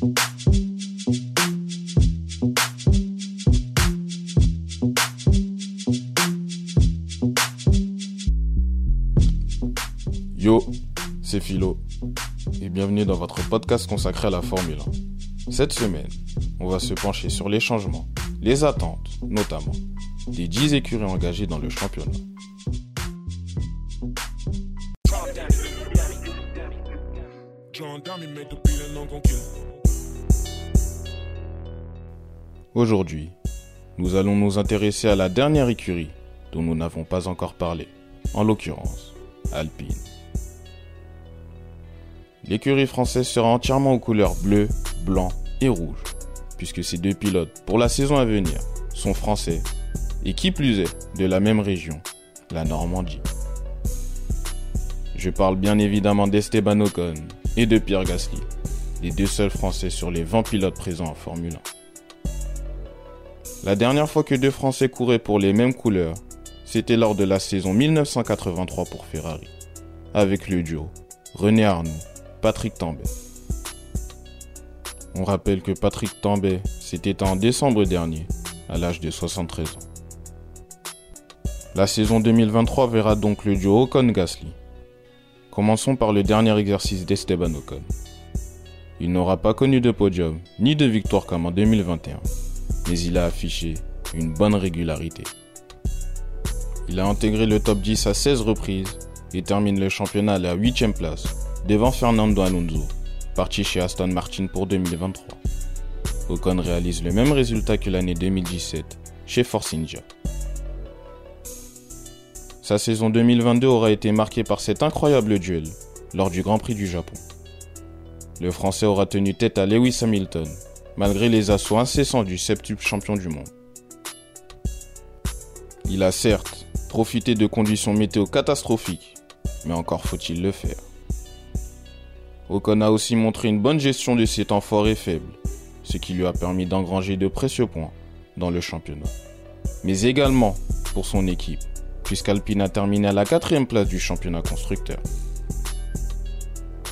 Yo, c'est Philo et bienvenue dans votre podcast consacré à la Formule 1. Cette semaine, on va se pencher sur les changements, les attentes notamment, des 10 écuries engagées dans le championnat. Aujourd'hui, nous allons nous intéresser à la dernière écurie dont nous n'avons pas encore parlé, en l'occurrence Alpine. L'écurie française sera entièrement aux couleurs bleu, blanc et rouge, puisque ces deux pilotes pour la saison à venir sont français et qui plus est de la même région, la Normandie. Je parle bien évidemment d'Esteban Ocon et de Pierre Gasly, les deux seuls français sur les 20 pilotes présents en Formule 1. La dernière fois que deux Français couraient pour les mêmes couleurs, c'était lors de la saison 1983 pour Ferrari, avec le duo René Arnoux, Patrick Tambay. On rappelle que Patrick Tambay s'était en décembre dernier, à l'âge de 73 ans. La saison 2023 verra donc le duo Ocon-Gasly. Commençons par le dernier exercice d'Esteban Ocon. Il n'aura pas connu de podium ni de victoire comme en 2021, mais il a affiché une bonne régularité. Il a intégré le top 10 à 16 reprises et termine le championnat à la 8 place, devant Fernando Alonso, parti chez Aston Martin pour 2023. Ocon réalise le même résultat que l'année 2017 chez Force India. Sa saison 2022 aura été marquée par cet incroyable duel lors du Grand Prix du Japon. Le Français aura tenu tête à Lewis Hamilton, malgré les assauts incessants du septuple champion du monde. Il a certes profité de conditions météo catastrophiques, mais encore faut-il le faire. Ocon a aussi montré une bonne gestion de ses temps forts et faibles, ce qui lui a permis d'engranger de précieux points dans le championnat. Mais également pour son équipe, puisqu'Alpine a terminé à la quatrième place du championnat constructeur.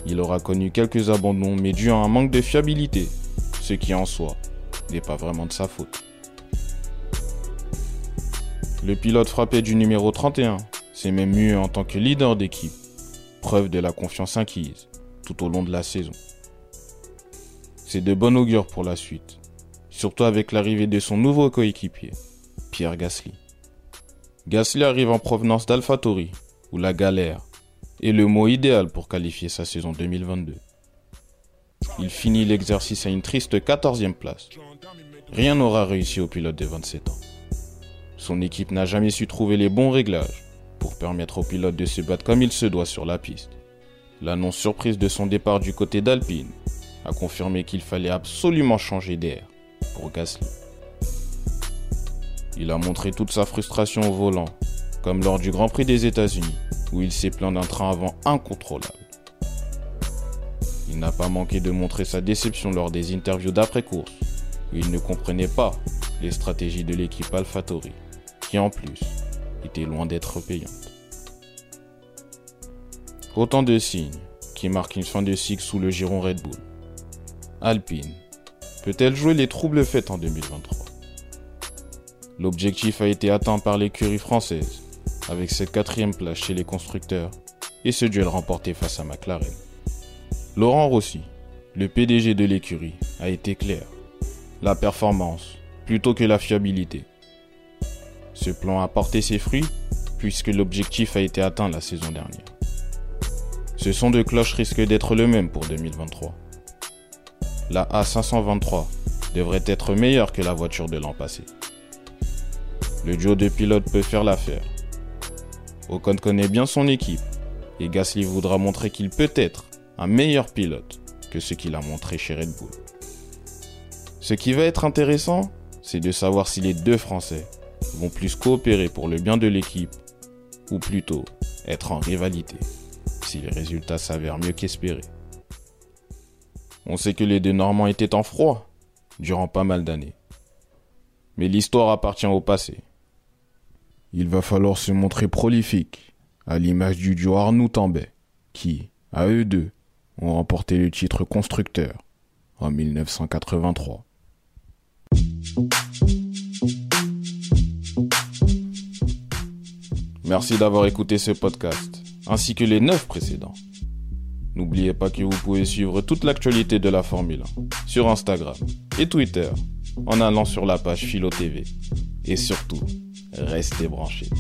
Il aura connu quelques abandons, mais dû à un manque de fiabilité, ce qui en soi n'est pas vraiment de sa faute. Le pilote frappé du numéro 31 s'est même mué en tant que leader d'équipe, preuve de la confiance acquise tout au long de la saison. C'est de bon augure pour la suite, surtout avec l'arrivée de son nouveau coéquipier, Pierre Gasly. Gasly arrive en provenance d'AlphaTauri, ou la galère, est le mot idéal pour qualifier sa saison 2022. Il finit l'exercice à une triste 14e place. Rien n'aura réussi au pilote de 27 ans. Son équipe n'a jamais su trouver les bons réglages pour permettre au pilote de se battre comme il se doit sur la piste. L'annonce surprise de son départ du côté d'Alpine a confirmé qu'il fallait absolument changer d'air pour Gasly. Il a montré toute sa frustration au volant, comme lors du Grand Prix des États-Unis, où il s'est plaint d'un train avant incontrôlable. Il n'a pas manqué de montrer sa déception lors des interviews d'après-course, où il ne comprenait pas les stratégies de l'équipe AlphaTauri, qui en plus était loin d'être payante. Autant de signes qui marquent une fin de cycle sous le giron Red Bull. Alpine peut-elle jouer les troubles faits en 2023 L'objectif a été atteint par l'écurie française, avec cette quatrième place chez les constructeurs et ce duel remporté face à McLaren. Laurent Rossi, le PDG de l'écurie, a été clair. La performance, plutôt que la fiabilité. Ce plan a porté ses fruits, puisque l'objectif a été atteint la saison dernière. Ce son de cloche risque d'être le même pour 2023. La A523 devrait être meilleure que la voiture de l'an passé. Le duo de pilotes peut faire l'affaire. Ocon connaît bien son équipe et Gasly voudra montrer qu'il peut être un meilleur pilote que ce qu'il a montré chez Red Bull. Ce qui va être intéressant, c'est de savoir si les deux Français vont plus coopérer pour le bien de l'équipe ou plutôt être en rivalité si les résultats s'avèrent mieux qu'espérés. On sait que les deux Normands étaient en froid durant pas mal d'années. Mais l'histoire appartient au passé. Il va falloir se montrer prolifique, à l'image du duo Arnoux Tambay, qui, à eux deux, ont remporté le titre constructeur en 1983. Merci d'avoir écouté ce podcast, ainsi que les neuf précédents. N'oubliez pas que vous pouvez suivre toute l'actualité de la Formule 1 sur Instagram et Twitter en allant sur la page Philo TV. Et surtout, restez branchés.